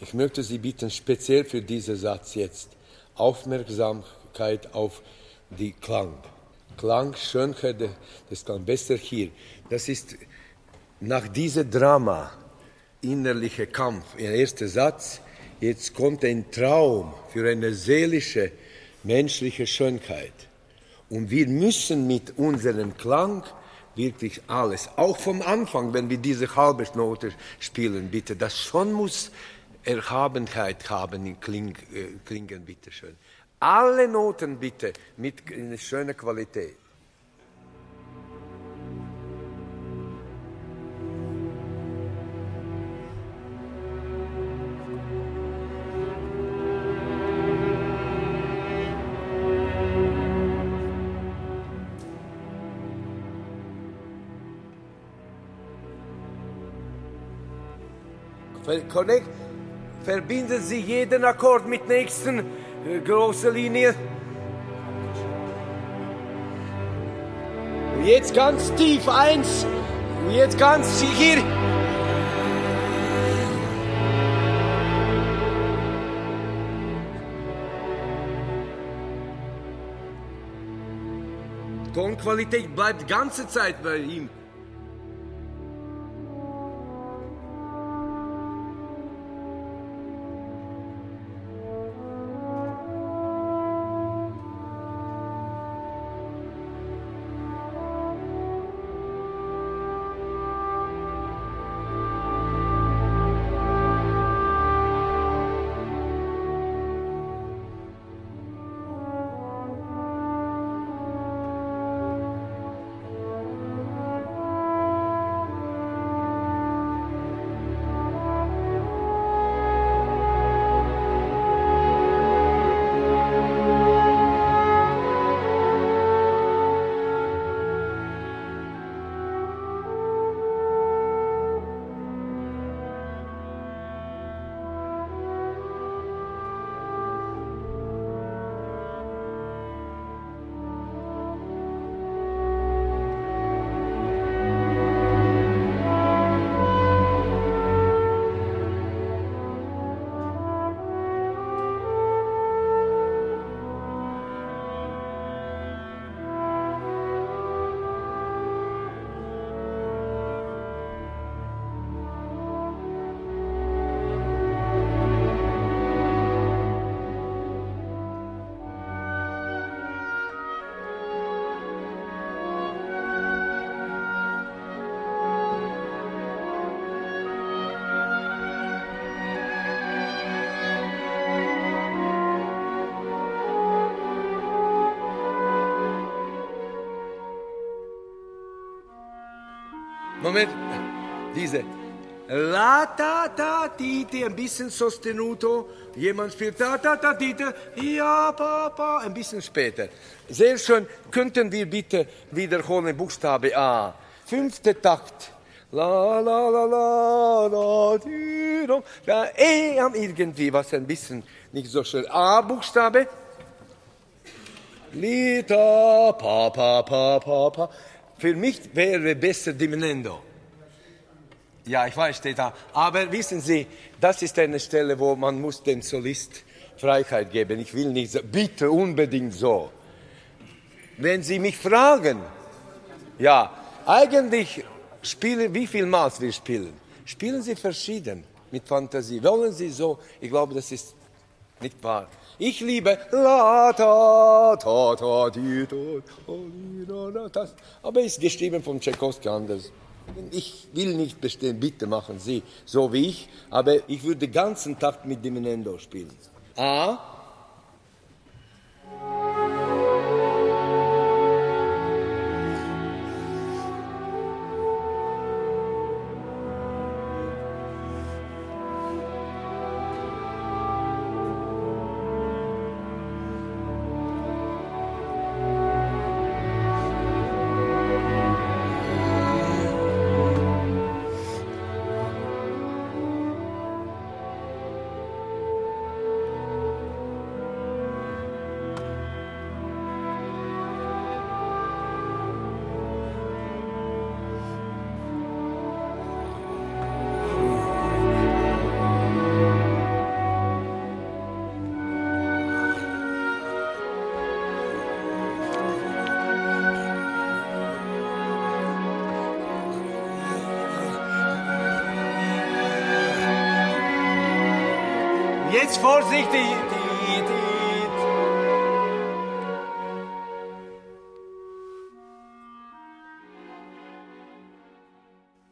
Ich möchte Sie bitten, speziell für diesen Satz jetzt Aufmerksamkeit auf die Klang. Klang, Schönheit des Klang, besser hier. Das ist nach diesem Drama, innerlicher Kampf, der erste Satz, jetzt kommt ein Traum für eine seelische, menschliche Schönheit. Und wir müssen mit unserem Klang wirklich alles, auch vom Anfang, wenn wir diese halbe Note spielen, bitte, das schon muss Erhabenheit haben in Kling, äh, Klingen, bitte schön. Alle Noten bitte mit einer schönen Qualität. Connect, verbinden Sie jeden Akkord mit nächsten äh, großen Linie. Jetzt ganz tief eins. Jetzt ganz hier. Tonqualität bleibt ganze Zeit bei ihm. Moment, diese. La ta ta ti ti, ein bisschen sostenuto. Jemand spielt ta ta ta ti ja pa pa, ein bisschen später. Sehr schön. Könnten wir bitte wiederholen Buchstabe A. Fünfte Takt. La la la la la ti do. Da E am irgendwie was ein bisschen nicht so schön. A Buchstabe. Lita pa pa pa pa pa. Für mich wäre besser Diminuendo. Ja, ich weiß, steht da. Aber wissen Sie, das ist eine Stelle, wo man muss dem Solist Freiheit geben. Ich will nicht so, bitte unbedingt so. Wenn Sie mich fragen, ja, eigentlich spielen, wie viel Maß wir spielen, spielen Sie verschieden mit Fantasie. Wollen Sie so? Ich glaube, das ist nicht wahr. Ich liebe la ta ta ta di ta das, aber ist geschrieben von Tchaikovsky anders. Ich will nicht bestehen, bitte machen Sie so wie ich, aber ich würde den ganzen Tag mit Diminendo spielen. A, Jetzt vorsichtig. Die, die,